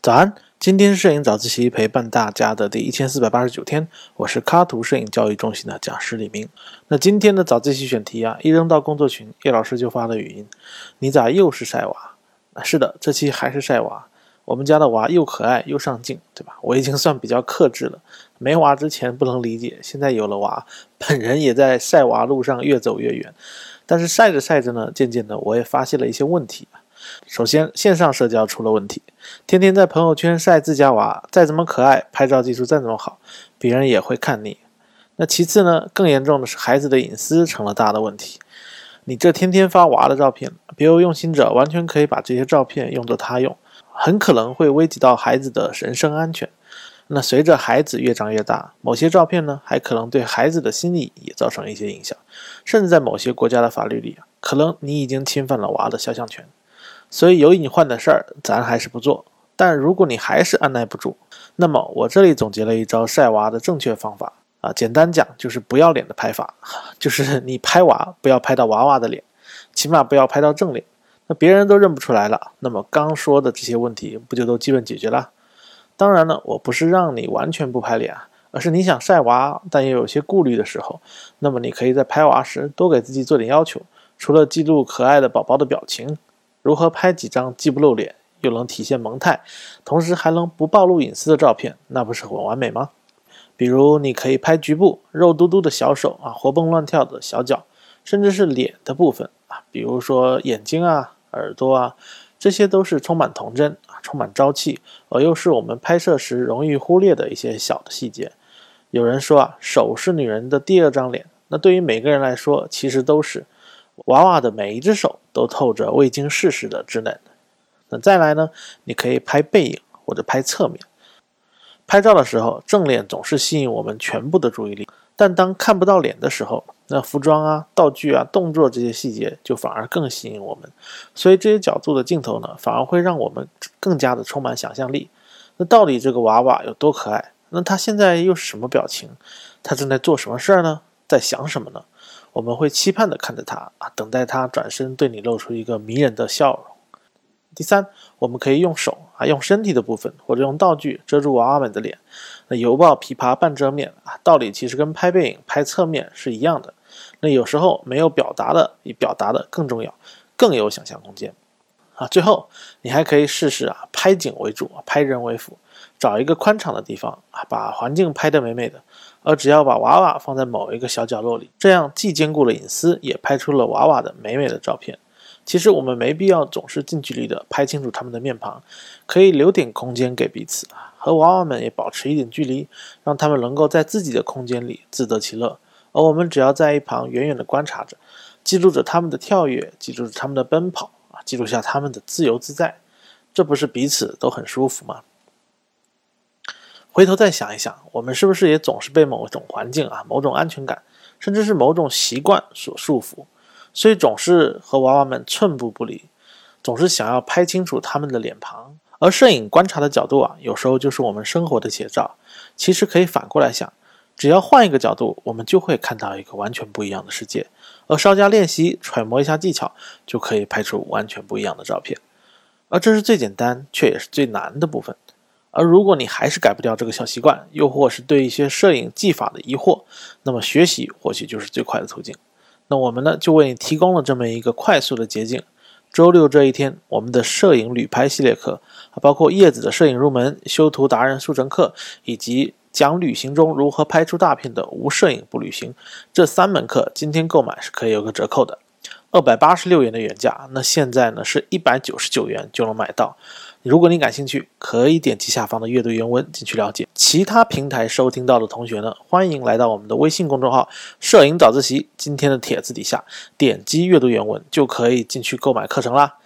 早安，今天摄影早自习陪伴大家的第一千四百八十九天，我是卡图摄影教育中心的讲师李明。那今天的早自习选题啊，一扔到工作群，叶老师就发了语音：“你咋又是晒娃？”是的，这期还是晒娃。我们家的娃又可爱又上镜，对吧？我已经算比较克制了。没娃之前不能理解，现在有了娃，本人也在晒娃路上越走越远。但是晒着晒着呢，渐渐的我也发现了一些问题。首先，线上社交出了问题，天天在朋友圈晒自家娃，再怎么可爱，拍照技术再怎么好，别人也会看腻。那其次呢，更严重的是孩子的隐私成了大的问题。你这天天发娃的照片，别有用心者完全可以把这些照片用作他用，很可能会危及到孩子的人身安全。那随着孩子越长越大，某些照片呢，还可能对孩子的心理也造成一些影响，甚至在某些国家的法律里，可能你已经侵犯了娃的肖像权。所以有隐患的事儿，咱还是不做。但如果你还是按耐不住，那么我这里总结了一招晒娃的正确方法啊，简单讲就是不要脸的拍法，就是你拍娃不要拍到娃娃的脸，起码不要拍到正脸，那别人都认不出来了。那么刚说的这些问题不就都基本解决了？当然了，我不是让你完全不拍脸，而是你想晒娃但又有些顾虑的时候，那么你可以在拍娃时多给自己做点要求，除了记录可爱的宝宝的表情。如何拍几张既不露脸又能体现萌态，同时还能不暴露隐私的照片，那不是很完美吗？比如，你可以拍局部肉嘟嘟的小手啊，活蹦乱跳的小脚，甚至是脸的部分啊，比如说眼睛啊、耳朵啊，这些都是充满童真啊、充满朝气，而又是我们拍摄时容易忽略的一些小的细节。有人说啊，手是女人的第二张脸，那对于每个人来说，其实都是。娃娃的每一只手都透着未经世事的稚嫩。那再来呢？你可以拍背影或者拍侧面。拍照的时候，正脸总是吸引我们全部的注意力，但当看不到脸的时候，那服装啊、道具啊、动作这些细节就反而更吸引我们。所以这些角度的镜头呢，反而会让我们更加的充满想象力。那到底这个娃娃有多可爱？那他现在又是什么表情？他正在做什么事儿呢？在想什么呢？我们会期盼的看着他啊，等待他转身对你露出一个迷人的笑容。第三，我们可以用手用身体的部分或者用道具遮住娃娃们的脸。那犹抱琵琶半遮面啊，道理其实跟拍背影、拍侧面是一样的。那有时候没有表达的比表达的更重要，更有想象空间啊。最后，你还可以试试啊，拍景为主，拍人为辅，找一个宽敞的地方啊，把环境拍得美美的。而只要把娃娃放在某一个小角落里，这样既兼顾了隐私，也拍出了娃娃的美美的照片。其实我们没必要总是近距离的拍清楚他们的面庞，可以留点空间给彼此啊，和娃娃们也保持一点距离，让他们能够在自己的空间里自得其乐。而我们只要在一旁远远的观察着，记录着他们的跳跃，记录着他们的奔跑啊，记录下他们的自由自在，这不是彼此都很舒服吗？回头再想一想，我们是不是也总是被某种环境啊、某种安全感，甚至是某种习惯所束缚，所以总是和娃娃们寸步不离，总是想要拍清楚他们的脸庞。而摄影观察的角度啊，有时候就是我们生活的写照。其实可以反过来想，只要换一个角度，我们就会看到一个完全不一样的世界。而稍加练习、揣摩一下技巧，就可以拍出完全不一样的照片。而这是最简单，却也是最难的部分。而如果你还是改不掉这个小习惯，又或是对一些摄影技法的疑惑，那么学习或许就是最快的途径。那我们呢，就为你提供了这么一个快速的捷径。周六这一天，我们的摄影旅拍系列课，包括叶子的摄影入门、修图达人速成课，以及讲旅行中如何拍出大片的无摄影不旅行这三门课，今天购买是可以有个折扣的，二百八十六元的原价，那现在呢是一百九十九元就能买到。如果你感兴趣，可以点击下方的阅读原文进去了解。其他平台收听到的同学呢，欢迎来到我们的微信公众号“摄影早自习”。今天的帖子底下点击阅读原文就可以进去购买课程啦。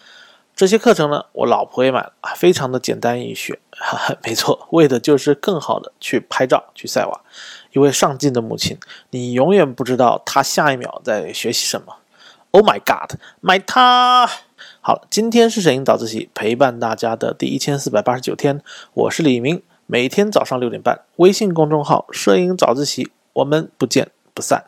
这些课程呢，我老婆也买了，非常的简单易学。哈哈，没错，为的就是更好的去拍照、去晒娃。一位上进的母亲，你永远不知道她下一秒在学习什么。Oh my God，买它！好，今天是摄影早自习陪伴大家的第一千四百八十九天，我是李明，每天早上六点半，微信公众号“摄影早自习”，我们不见不散。